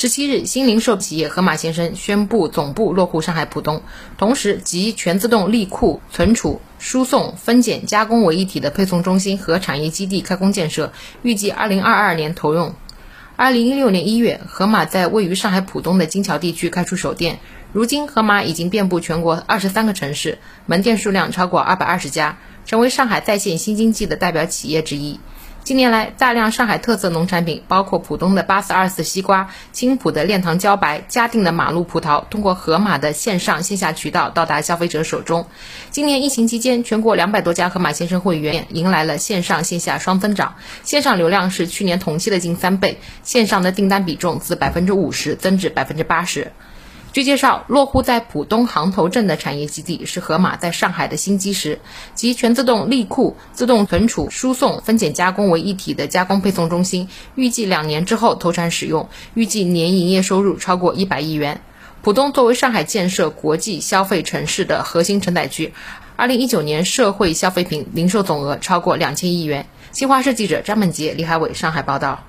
十七日，新零售企业盒马鲜生宣布总部落户上海浦东，同时集全自动立库、存储、输送、分拣、加工为一体的配送中心和产业基地开工建设，预计二零二二年投用。二零一六年一月，盒马在位于上海浦东的金桥地区开出首店，如今盒马已经遍布全国二十三个城市，门店数量超过二百二十家，成为上海在线新经济的代表企业之一。近年来，大量上海特色农产品，包括浦东的八四二四西瓜、青浦的炼糖茭白、嘉定的马路葡萄，通过盒马的线上线下渠道到达消费者手中。今年疫情期间，全国两百多家盒马鲜生会员迎来了线上线下双增长，线上流量是去年同期的近三倍，线上的订单比重自百分之五十增至百分之八十。据介绍，落户在浦东航头镇的产业基地是盒马在上海的新基石，集全自动立库、自动存储、输送、分拣、加工为一体的加工配送中心，预计两年之后投产使用，预计年营业收入超过一百亿元。浦东作为上海建设国际消费城市的核心承载区，二零一九年社会消费品零售总额超过两千亿元。新华社记者张本杰、李海伟上海报道。